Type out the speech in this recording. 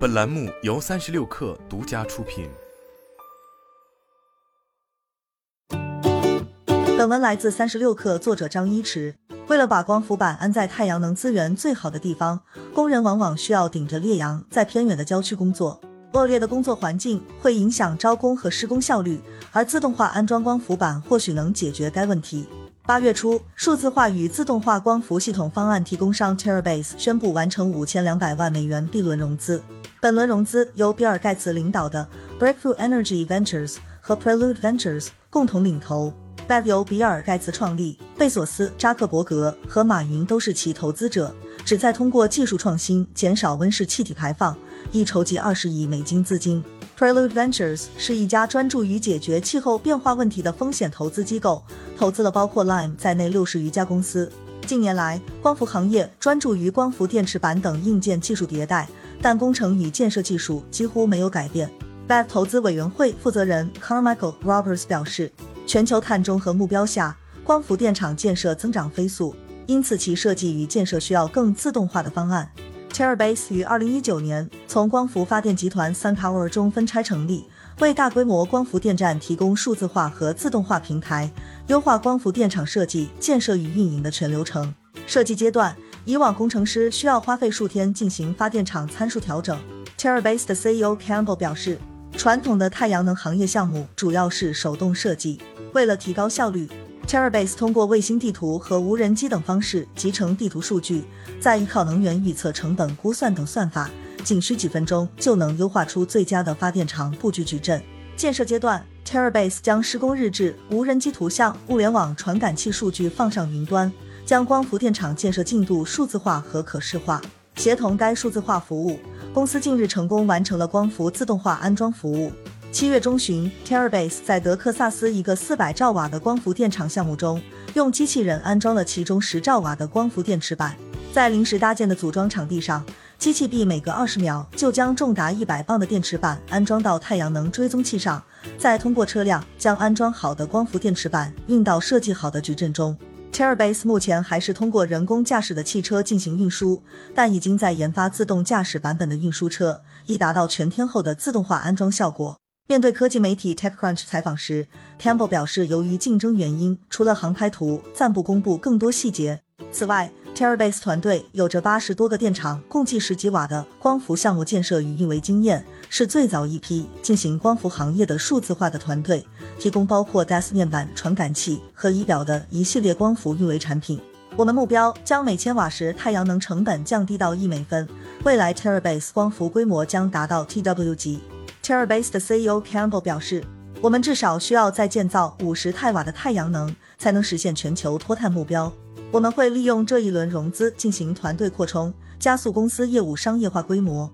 本栏目由三十六氪独家出品。本文来自三十六氪，作者张一驰。为了把光伏板安在太阳能资源最好的地方，工人往往需要顶着烈阳在偏远的郊区工作。恶劣的工作环境会影响招工和施工效率，而自动化安装光伏板或许能解决该问题。八月初，数字化与自动化光伏系统方案提供商 Terabase 宣布完成五千两百万美元 B 轮融资。本轮融资由比尔盖茨领导的 Breakthrough Energy Ventures 和 Prelude Ventures 共同领投。BEV 由比尔盖茨创立，贝索斯、扎克伯格和马云都是其投资者，旨在通过技术创新减少温室气体排放，以筹集二十亿美金资金。Prelude Ventures 是一家专注于解决气候变化问题的风险投资机构，投资了包括 Lime 在内六十余家公司。近年来，光伏行业专注于光伏电池板等硬件技术迭代，但工程与建设技术几乎没有改变。BEV 投资委员会负责人 Carmichael Roberts 表示，全球碳中和目标下，光伏电厂建设增长飞速，因此其设计与建设需要更自动化的方案。Terabase 于二零一九年从光伏发电集团 SunPower 中分拆成立，为大规模光伏电站提供数字化和自动化平台，优化光伏电厂设计、建设与运营的全流程。设计阶段，以往工程师需要花费数天进行发电厂参数调整。Terabase 的 CEO Campbell 表示，传统的太阳能行业项目主要是手动设计，为了提高效率。Terabase 通过卫星地图和无人机等方式集成地图数据，再依靠能源预测、成本估算等算法，仅需几分钟就能优化出最佳的发电厂布局矩阵。建设阶段，Terabase 将施工日志、无人机图像、物联网传感器数据放上云端，将光伏电厂建设进度数字化和可视化。协同该数字化服务，公司近日成功完成了光伏自动化安装服务。七月中旬，Terabase 在德克萨斯一个四百兆瓦的光伏电厂项目中，用机器人安装了其中十兆瓦的光伏电池板。在临时搭建的组装场地上，机器臂每隔二十秒就将重达一百磅的电池板安装到太阳能追踪器上，再通过车辆将安装好的光伏电池板运到设计好的矩阵中。Terabase 目前还是通过人工驾驶的汽车进行运输，但已经在研发自动驾驶版本的运输车，以达到全天候的自动化安装效果。面对科技媒体 TechCrunch 采访时，Campbell 表示，由于竞争原因，除了航拍图，暂不公布更多细节。此外，Terabase 团队有着八十多个电厂、共计十几瓦的光伏项目建设与运维经验，是最早一批进行光伏行业的数字化的团队，提供包括 DAS 面板、传感器和仪表的一系列光伏运维产品。我们目标将每千瓦时太阳能成本降低到一美分，未来 Terabase 光伏规模将达到 TW 级。Terabase 的 CEO Campbell 表示：“我们至少需要再建造五十泰瓦的太阳能，才能实现全球脱碳目标。我们会利用这一轮融资进行团队扩充，加速公司业务商业化规模。”